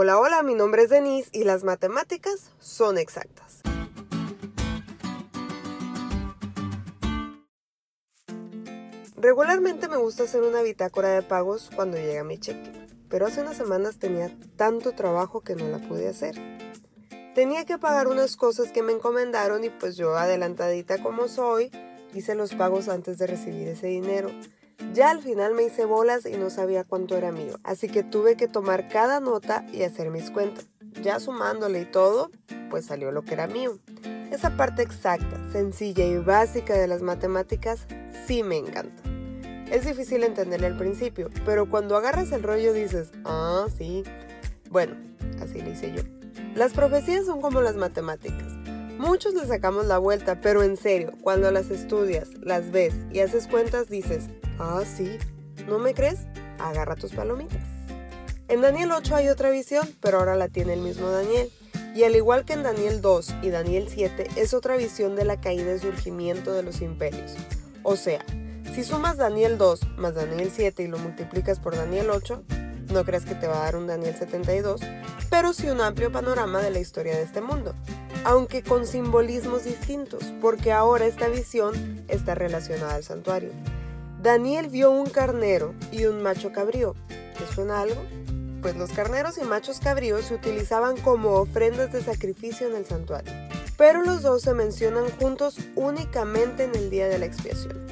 Hola, hola, mi nombre es Denise y las matemáticas son exactas. Regularmente me gusta hacer una bitácora de pagos cuando llega mi cheque, pero hace unas semanas tenía tanto trabajo que no la pude hacer. Tenía que pagar unas cosas que me encomendaron y pues yo adelantadita como soy, hice los pagos antes de recibir ese dinero. Ya al final me hice bolas y no sabía cuánto era mío, así que tuve que tomar cada nota y hacer mis cuentas. Ya sumándole y todo, pues salió lo que era mío. Esa parte exacta, sencilla y básica de las matemáticas sí me encanta. Es difícil entenderle al principio, pero cuando agarras el rollo dices, ah, sí. Bueno, así le hice yo. Las profecías son como las matemáticas. Muchos le sacamos la vuelta, pero en serio, cuando las estudias, las ves y haces cuentas dices, ah, sí, ¿no me crees? Agarra tus palomitas. En Daniel 8 hay otra visión, pero ahora la tiene el mismo Daniel. Y al igual que en Daniel 2 y Daniel 7, es otra visión de la caída y surgimiento de los imperios. O sea, si sumas Daniel 2 más Daniel 7 y lo multiplicas por Daniel 8, no creas que te va a dar un Daniel 72, pero sí un amplio panorama de la historia de este mundo, aunque con simbolismos distintos, porque ahora esta visión está relacionada al santuario. Daniel vio un carnero y un macho cabrío. ¿Te suena algo? Pues los carneros y machos cabríos se utilizaban como ofrendas de sacrificio en el santuario, pero los dos se mencionan juntos únicamente en el día de la expiación.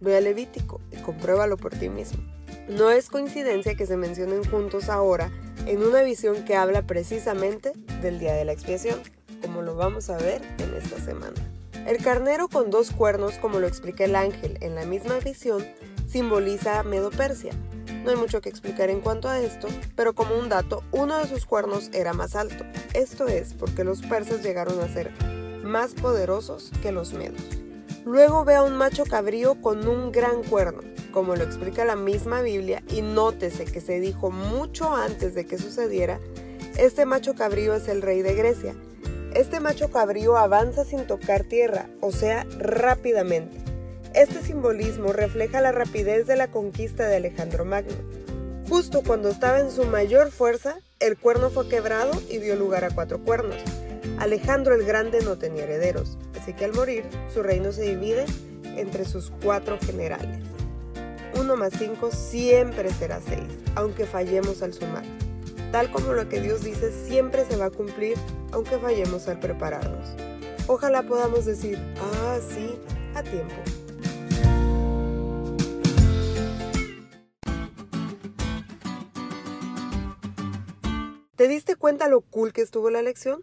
Ve a Levítico y compruébalo por ti mismo. No es coincidencia que se mencionen juntos ahora en una visión que habla precisamente del día de la expiación, como lo vamos a ver en esta semana. El carnero con dos cuernos, como lo explica el ángel en la misma visión, simboliza a Medo-Persia. No hay mucho que explicar en cuanto a esto, pero como un dato, uno de sus cuernos era más alto. Esto es porque los persas llegaron a ser más poderosos que los medos. Luego ve a un macho cabrío con un gran cuerno, como lo explica la misma Biblia, y nótese que se dijo mucho antes de que sucediera, este macho cabrío es el rey de Grecia. Este macho cabrío avanza sin tocar tierra, o sea, rápidamente. Este simbolismo refleja la rapidez de la conquista de Alejandro Magno. Justo cuando estaba en su mayor fuerza, el cuerno fue quebrado y dio lugar a cuatro cuernos. Alejandro el Grande no tenía herederos, así que al morir su reino se divide entre sus cuatro generales. 1 más 5 siempre será 6, aunque fallemos al sumar. Tal como lo que Dios dice siempre se va a cumplir, aunque fallemos al prepararnos. Ojalá podamos decir, ah, sí, a tiempo. ¿Te diste cuenta lo cool que estuvo la lección?